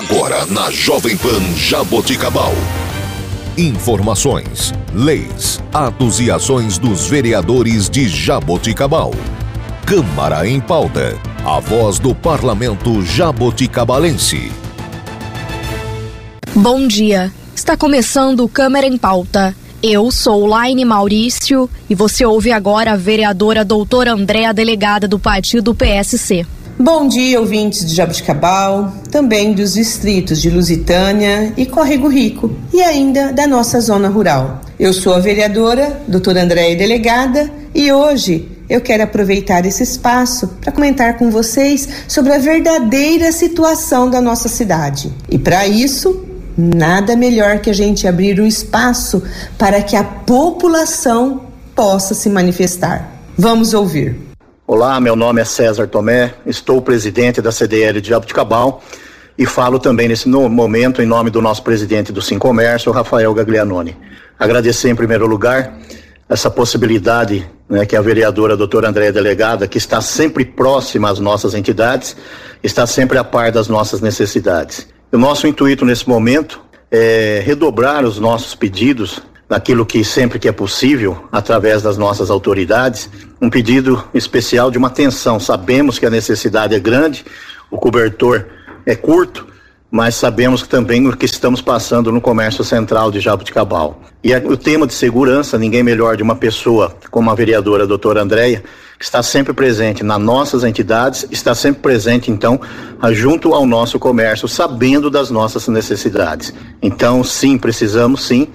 Agora na Jovem Pan Jaboticabal. Informações, leis, atos e ações dos vereadores de Jaboticabal. Câmara em pauta. A voz do parlamento jaboticabalense. Bom dia. Está começando Câmara em pauta. Eu sou Laine Maurício e você ouve agora a vereadora doutora Andréa, delegada do partido PSC. Bom dia, ouvintes de Jabuticabal, também dos distritos de Lusitânia e Córrego Rico e ainda da nossa zona rural. Eu sou a vereadora, doutora Andréia Delegada, e hoje eu quero aproveitar esse espaço para comentar com vocês sobre a verdadeira situação da nossa cidade. E para isso, nada melhor que a gente abrir um espaço para que a população possa se manifestar. Vamos ouvir. Olá, meu nome é César Tomé, estou presidente da CDL de Jabuticabal e falo também nesse momento em nome do nosso presidente do Sim Comércio, Rafael Gaglianoni. Agradecer em primeiro lugar essa possibilidade né, que a vereadora a doutora Andréia Delegada, que está sempre próxima às nossas entidades, está sempre a par das nossas necessidades. O nosso intuito nesse momento é redobrar os nossos pedidos naquilo que sempre que é possível, através das nossas autoridades, um pedido especial de uma atenção. Sabemos que a necessidade é grande, o cobertor é curto, mas sabemos também o que estamos passando no comércio central de Jabuticabal. E o tema de segurança, ninguém melhor de uma pessoa como a vereadora doutora Andréia, que está sempre presente nas nossas entidades, está sempre presente, então, junto ao nosso comércio, sabendo das nossas necessidades. Então, sim, precisamos sim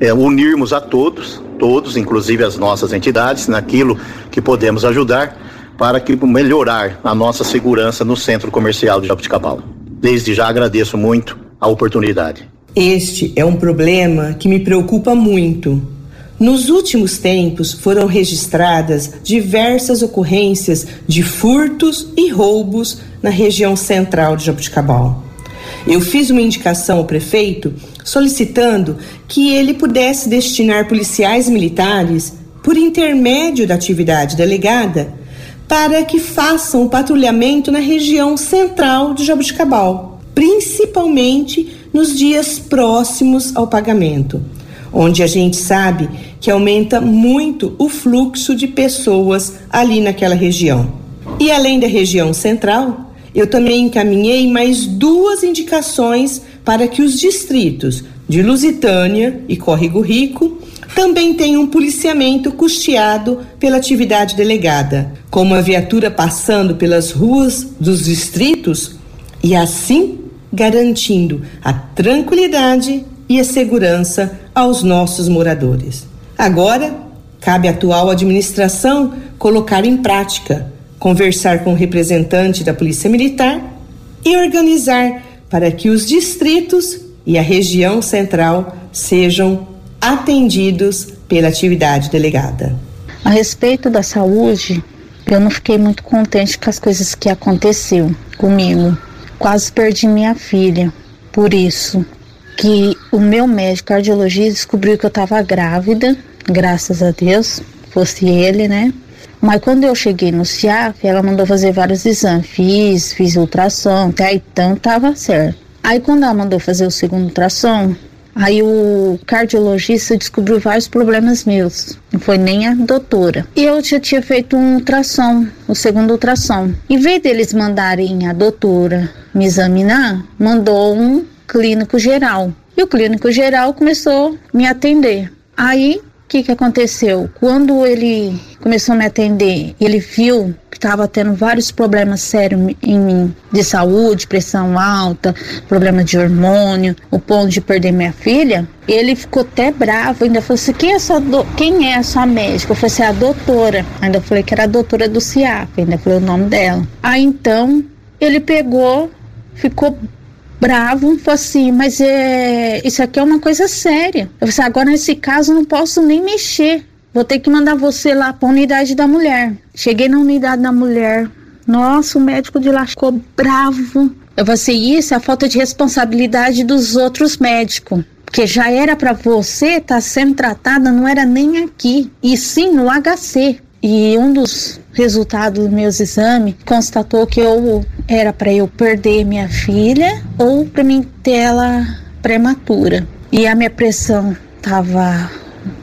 é, unirmos a todos, todos, inclusive as nossas entidades, naquilo que podemos ajudar para que melhorar a nossa segurança no centro comercial de Jabuticabal. Desde já agradeço muito a oportunidade. Este é um problema que me preocupa muito. Nos últimos tempos foram registradas diversas ocorrências de furtos e roubos na região central de Jabuticabal. Eu fiz uma indicação ao prefeito solicitando que ele pudesse destinar policiais militares, por intermédio da atividade delegada, para que façam o patrulhamento na região central de Jabuticabal, principalmente nos dias próximos ao pagamento, onde a gente sabe que aumenta muito o fluxo de pessoas ali naquela região. E além da região central, eu também encaminhei mais duas indicações para que os distritos de Lusitânia e Córrego Rico também tenham um policiamento custeado pela atividade delegada, com uma viatura passando pelas ruas dos distritos e assim garantindo a tranquilidade e a segurança aos nossos moradores. Agora, cabe à atual administração colocar em prática conversar com o representante da Polícia Militar e organizar para que os distritos e a região central sejam atendidos pela atividade delegada. A respeito da saúde, eu não fiquei muito contente com as coisas que aconteceu comigo. Quase perdi minha filha. Por isso que o meu médico cardiologista descobriu que eu estava grávida, graças a Deus, fosse ele, né? Mas quando eu cheguei no CIAF, ela mandou fazer vários exames. Fiz, fiz ultrassom, até então tava certo. Aí quando ela mandou fazer o segundo ultrassom, aí o cardiologista descobriu vários problemas meus. Não foi nem a doutora. E eu já tinha feito um ultrassom, o segundo ultrassom. Em vez deles mandarem a doutora me examinar, mandou um clínico geral. E o clínico geral começou a me atender. Aí que, que aconteceu? Quando ele começou a me atender, ele viu que estava tendo vários problemas sérios em mim, de saúde, pressão alta, problema de hormônio, o ponto de perder minha filha. Ele ficou até bravo, ainda falou assim: quem é, sua do... quem é a sua médica? Eu falei assim: a doutora. Ainda falei que era a doutora do CIAP, ainda falei o nome dela. Aí então ele pegou, ficou bravo, falou assim, mas é, isso aqui é uma coisa séria. Eu falei assim, agora nesse caso não posso nem mexer. Vou ter que mandar você lá para a unidade da mulher. Cheguei na unidade da mulher. Nossa, o médico de lá ficou bravo. Eu falei assim, isso é a falta de responsabilidade dos outros médicos. Porque já era para você estar tá sendo tratada, não era nem aqui, e sim no HC. E um dos resultados dos meus exames constatou que eu era para eu perder minha filha ou para mim ter ela prematura. E a minha pressão estava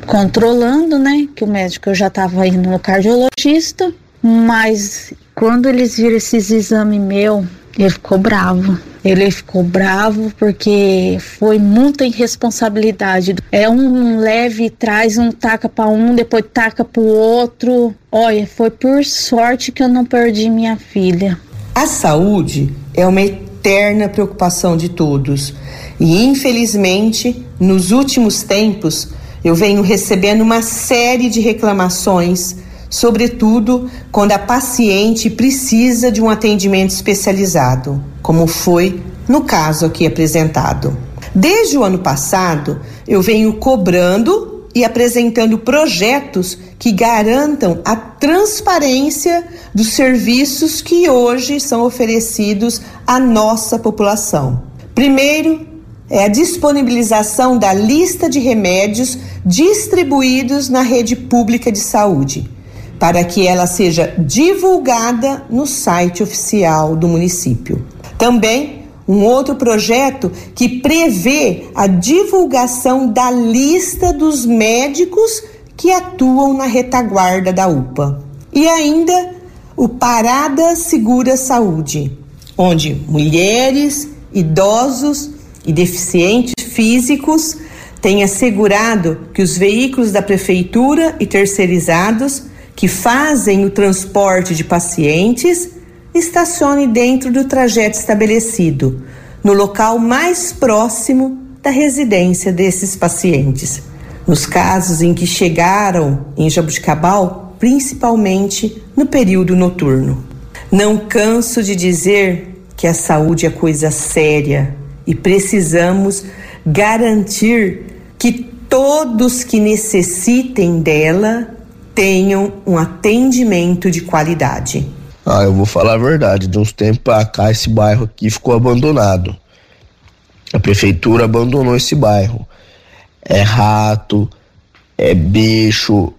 controlando, né? Que o médico eu já estava indo no cardiologista, mas quando eles viram esses exames meu, ele ficou bravo. Ele ficou bravo porque foi muita irresponsabilidade. É um leve, traz um taca para um, depois taca para o outro. Olha, foi por sorte que eu não perdi minha filha. A saúde é uma eterna preocupação de todos. E infelizmente, nos últimos tempos, eu venho recebendo uma série de reclamações sobretudo quando a paciente precisa de um atendimento especializado, como foi no caso aqui apresentado. Desde o ano passado, eu venho cobrando e apresentando projetos que garantam a transparência dos serviços que hoje são oferecidos à nossa população. Primeiro, é a disponibilização da lista de remédios distribuídos na rede pública de saúde para que ela seja divulgada no site oficial do município. Também um outro projeto que prevê a divulgação da lista dos médicos que atuam na retaguarda da UPA. E ainda o Parada Segura Saúde, onde mulheres, idosos e deficientes físicos têm assegurado que os veículos da prefeitura e terceirizados que fazem o transporte de pacientes estacione dentro do trajeto estabelecido, no local mais próximo da residência desses pacientes. Nos casos em que chegaram em Jabuticabal, principalmente no período noturno. Não canso de dizer que a saúde é coisa séria e precisamos garantir que todos que necessitem dela tenham um atendimento de qualidade. Ah, eu vou falar a verdade. De uns tempos para cá, esse bairro aqui ficou abandonado. A prefeitura abandonou esse bairro. É rato, é bicho,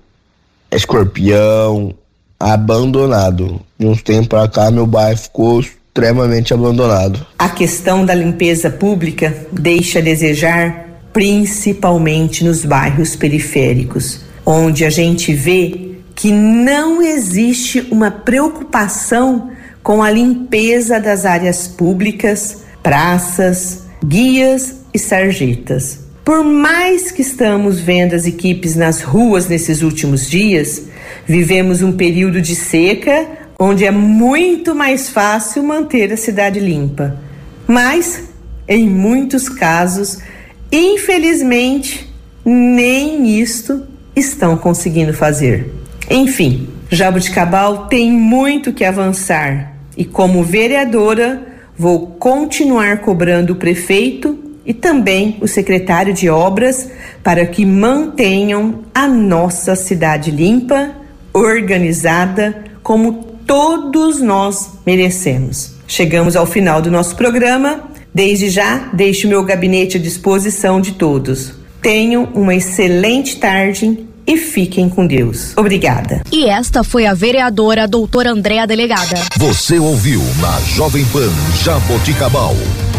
é escorpião, abandonado. De uns tempos para cá, meu bairro ficou extremamente abandonado. A questão da limpeza pública deixa a desejar, principalmente nos bairros periféricos onde a gente vê que não existe uma preocupação com a limpeza das áreas públicas, praças, guias e sarjetas. Por mais que estamos vendo as equipes nas ruas nesses últimos dias, vivemos um período de seca onde é muito mais fácil manter a cidade limpa. Mas, em muitos casos, infelizmente, nem isto estão conseguindo fazer. Enfim, Jabuticabal tem muito que avançar e, como vereadora, vou continuar cobrando o prefeito e também o secretário de obras para que mantenham a nossa cidade limpa, organizada, como todos nós merecemos. Chegamos ao final do nosso programa. Desde já, deixo meu gabinete à disposição de todos. Tenham uma excelente tarde e fiquem com Deus. Obrigada. E esta foi a vereadora doutora Andréa Delegada. Você ouviu na Jovem Pan Jaboticabal.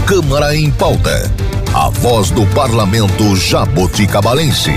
Câmara em pauta. A voz do parlamento jaboticabalense.